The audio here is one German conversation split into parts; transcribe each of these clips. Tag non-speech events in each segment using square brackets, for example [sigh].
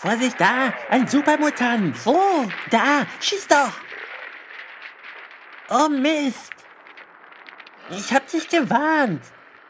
Vorsicht, da, ein Supermutant. Wo? Da, schieß doch. Oh Mist. Ich hab dich gewarnt.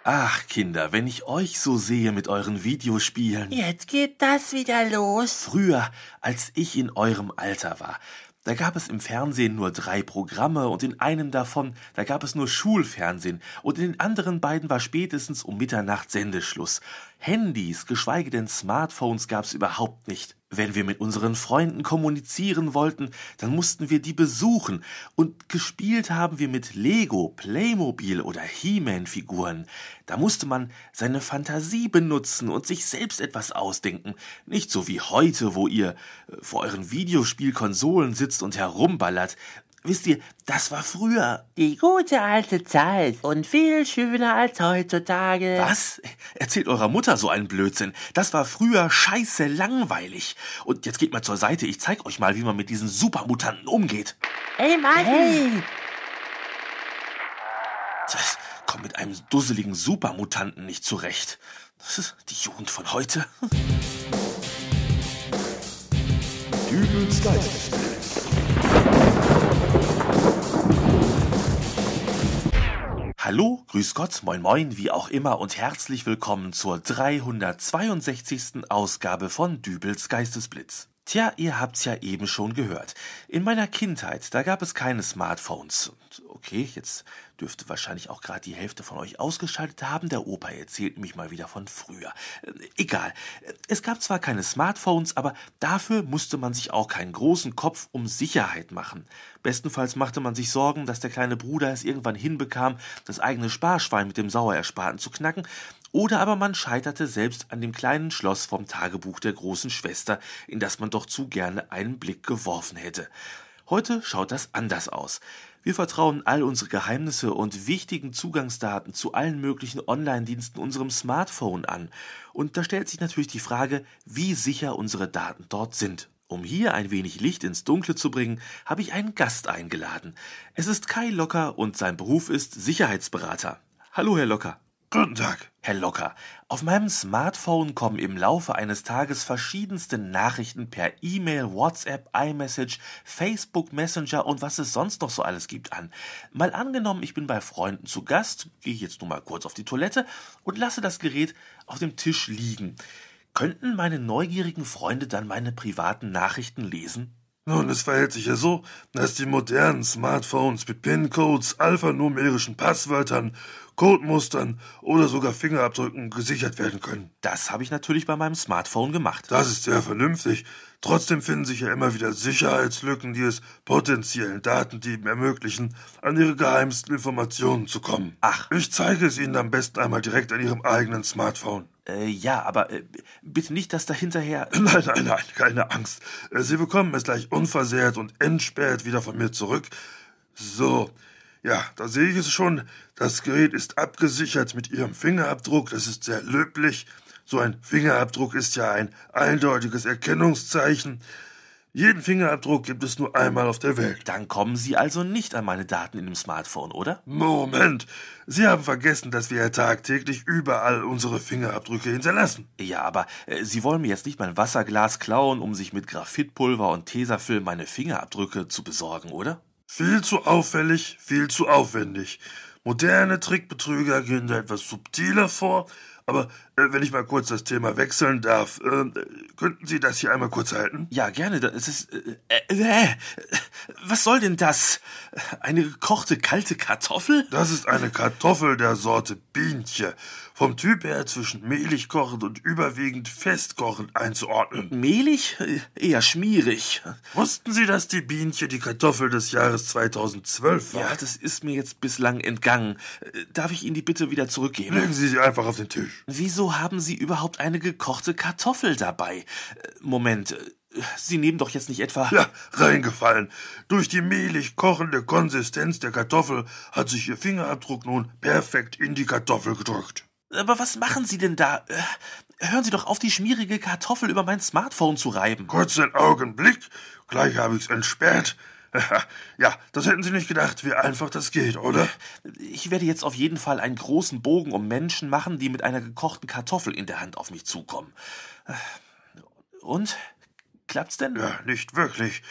Ach, Kinder, wenn ich euch so sehe mit euren Videospielen. Jetzt geht das wieder los. Früher, als ich in eurem Alter war, da gab es im Fernsehen nur drei Programme und in einem davon, da gab es nur Schulfernsehen und in den anderen beiden war spätestens um Mitternacht Sendeschluss. Handys, geschweige denn Smartphones gab's überhaupt nicht. Wenn wir mit unseren Freunden kommunizieren wollten, dann mussten wir die besuchen und gespielt haben wir mit Lego, Playmobil oder He-Man-Figuren. Da musste man seine Fantasie benutzen und sich selbst etwas ausdenken. Nicht so wie heute, wo ihr äh, vor euren Videospielkonsolen sitzt und herumballert. Wisst ihr, das war früher. Die gute alte Zeit und viel schöner als heutzutage. Was? Erzählt eurer Mutter so einen Blödsinn. Das war früher scheiße langweilig. Und jetzt geht mal zur Seite, ich zeig euch mal, wie man mit diesen Supermutanten umgeht. Ey, Mann! Hey! Das kommt mit einem dusseligen Supermutanten nicht zurecht. Das ist die Jugend von heute. Dübels Geistesbild. Hallo, grüß Gott, moin moin, wie auch immer und herzlich willkommen zur 362. Ausgabe von Dübels Geistesblitz. Tja, ihr habt's ja eben schon gehört. In meiner Kindheit, da gab es keine Smartphones. Okay, jetzt dürfte wahrscheinlich auch gerade die Hälfte von euch ausgeschaltet haben. Der Opa erzählt mich mal wieder von früher. Äh, egal. Es gab zwar keine Smartphones, aber dafür musste man sich auch keinen großen Kopf um Sicherheit machen. Bestenfalls machte man sich Sorgen, dass der kleine Bruder es irgendwann hinbekam, das eigene Sparschwein mit dem Sauerersparten zu knacken, oder aber man scheiterte selbst an dem kleinen Schloss vom Tagebuch der großen Schwester, in das man doch zu gerne einen Blick geworfen hätte. Heute schaut das anders aus. Wir vertrauen all unsere Geheimnisse und wichtigen Zugangsdaten zu allen möglichen Online-Diensten unserem Smartphone an. Und da stellt sich natürlich die Frage, wie sicher unsere Daten dort sind. Um hier ein wenig Licht ins Dunkle zu bringen, habe ich einen Gast eingeladen. Es ist Kai Locker und sein Beruf ist Sicherheitsberater. Hallo, Herr Locker. Guten Tag. Herr Locker, auf meinem Smartphone kommen im Laufe eines Tages verschiedenste Nachrichten per E-Mail, WhatsApp, iMessage, Facebook Messenger und was es sonst noch so alles gibt an. Mal angenommen, ich bin bei Freunden zu Gast, gehe jetzt nur mal kurz auf die Toilette und lasse das Gerät auf dem Tisch liegen. Könnten meine neugierigen Freunde dann meine privaten Nachrichten lesen? Nun, es verhält sich ja so, dass die modernen Smartphones mit PIN-Codes, alphanumerischen Passwörtern, Codemustern oder sogar Fingerabdrücken gesichert werden können. Das habe ich natürlich bei meinem Smartphone gemacht. Das ist sehr vernünftig. Trotzdem finden sich ja immer wieder Sicherheitslücken, die es potenziellen Datendieben ermöglichen, an ihre geheimsten Informationen zu kommen. Ach. Ich zeige es Ihnen am besten einmal direkt an Ihrem eigenen Smartphone. Äh, ja, aber äh, bitte nicht, dass da hinterher. [clears throat] Nein, nein, nein, keine Angst. Äh, Sie bekommen es gleich unversehrt und entsperrt wieder von mir zurück. So. Ja, da sehe ich es schon. Das Gerät ist abgesichert mit Ihrem Fingerabdruck. Das ist sehr löblich. So ein Fingerabdruck ist ja ein eindeutiges Erkennungszeichen. Jeden Fingerabdruck gibt es nur einmal auf der Welt. Dann kommen Sie also nicht an meine Daten in dem Smartphone, oder? Moment. Sie haben vergessen, dass wir ja tagtäglich überall unsere Fingerabdrücke hinterlassen. Ja, aber äh, Sie wollen mir jetzt nicht mein Wasserglas klauen, um sich mit Graphitpulver und Tesafilm meine Fingerabdrücke zu besorgen, oder? Viel zu auffällig, viel zu aufwendig. Moderne Trickbetrüger gehen da etwas subtiler vor, aber äh, wenn ich mal kurz das Thema wechseln darf, äh, könnten Sie das hier einmal kurz halten? Ja, gerne. Das ist. Äh, äh, äh, was soll denn das? Eine gekochte kalte Kartoffel? Das ist eine Kartoffel der Sorte Bienche. Vom Typ her zwischen mehlig kochend und überwiegend festkochend einzuordnen. Mehlig? Äh, eher schmierig. Wussten Sie, dass die Bienche die Kartoffel des Jahres 2012 war? Ja, das ist mir jetzt bislang entgangen. Äh, darf ich Ihnen die bitte wieder zurückgeben? Legen Sie sie einfach auf den Tisch. Wieso haben Sie überhaupt eine gekochte Kartoffel dabei? Moment, Sie nehmen doch jetzt nicht etwa. Ja, reingefallen. Durch die mehlig kochende Konsistenz der Kartoffel hat sich Ihr Fingerabdruck nun perfekt in die Kartoffel gedrückt. Aber was machen Sie denn da? Hören Sie doch auf, die schmierige Kartoffel über mein Smartphone zu reiben. Kurzen Augenblick, gleich habe ich's entsperrt. [laughs] Ja, das hätten Sie nicht gedacht, wie einfach das geht, oder? Ich werde jetzt auf jeden Fall einen großen Bogen um Menschen machen, die mit einer gekochten Kartoffel in der Hand auf mich zukommen. Und? Klappt's denn? Ja, nicht wirklich.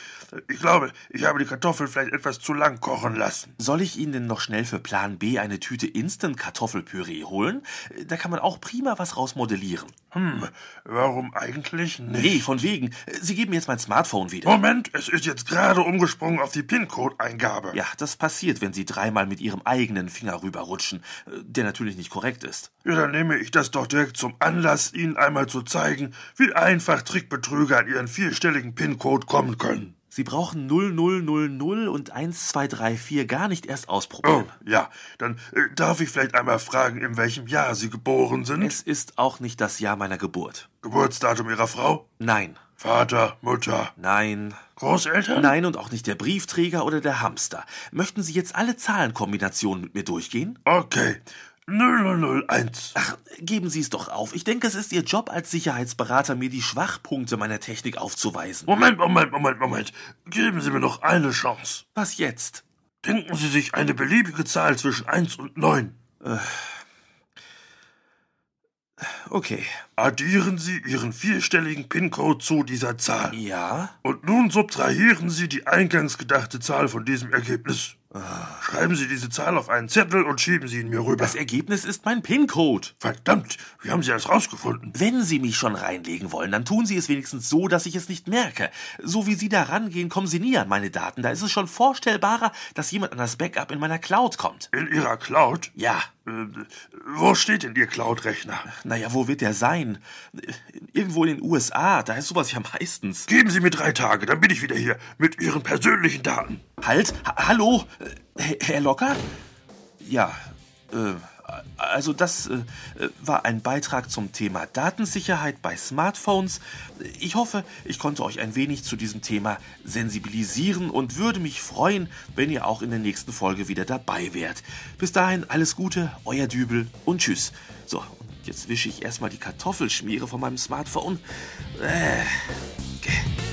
Ich glaube, ich habe die Kartoffel vielleicht etwas zu lang kochen lassen. Soll ich Ihnen denn noch schnell für Plan B eine Tüte Instant-Kartoffelpüree holen? Da kann man auch prima was rausmodellieren. Hm, warum eigentlich nicht? Nee, von wegen. Sie geben mir jetzt mein Smartphone wieder. Moment, es ist jetzt gerade umgesprungen auf die PIN-Code-Eingabe. Ja, das passiert, wenn Sie dreimal mit Ihrem eigenen Finger rüberrutschen, der natürlich nicht korrekt ist. Ja, dann nehme ich das doch direkt zum Anlass, Ihnen einmal zu zeigen, wie einfach Trickbetrüger an Ihren vierstelligen PIN-Code kommen können. Sie brauchen 0000 und 1234 gar nicht erst ausprobieren. Oh, ja. Dann äh, darf ich vielleicht einmal fragen, in welchem Jahr Sie geboren sind? Es ist auch nicht das Jahr meiner Geburt. Geburtsdatum Ihrer Frau? Nein. Vater, Mutter? Nein. Großeltern? Nein und auch nicht der Briefträger oder der Hamster. Möchten Sie jetzt alle Zahlenkombinationen mit mir durchgehen? Okay. 0001. Ach, geben Sie es doch auf. Ich denke, es ist Ihr Job als Sicherheitsberater, mir die Schwachpunkte meiner Technik aufzuweisen. Moment, Moment, Moment, Moment. Geben Sie mir noch eine Chance. Was jetzt? Denken Sie sich eine beliebige Zahl zwischen 1 und 9. Äh. Okay. Addieren Sie Ihren vierstelligen PIN-Code zu dieser Zahl. Ja. Und nun subtrahieren Sie die eingangs gedachte Zahl von diesem Ergebnis. Schreiben Sie diese Zahl auf einen Zettel und schieben Sie ihn mir rüber. Das Ergebnis ist mein PIN-Code. Verdammt, wie haben Sie das rausgefunden? Wenn Sie mich schon reinlegen wollen, dann tun Sie es wenigstens so, dass ich es nicht merke. So wie Sie da rangehen, kommen Sie nie an meine Daten. Da ist es schon vorstellbarer, dass jemand an das Backup in meiner Cloud kommt. In Ihrer Cloud? Ja. Äh, wo steht denn Ihr Cloud-Rechner? Naja, wo wird der sein? Irgendwo in den USA, da ist sowas ja meistens. Geben Sie mir drei Tage, dann bin ich wieder hier mit Ihren persönlichen Daten. Halt, ha hallo, Herr Locker? Ja, äh, also das äh, war ein Beitrag zum Thema Datensicherheit bei Smartphones. Ich hoffe, ich konnte euch ein wenig zu diesem Thema sensibilisieren und würde mich freuen, wenn ihr auch in der nächsten Folge wieder dabei wärt. Bis dahin alles Gute, euer Dübel und tschüss. So, und jetzt wische ich erstmal die Kartoffelschmiere von meinem Smartphone. Äh, okay.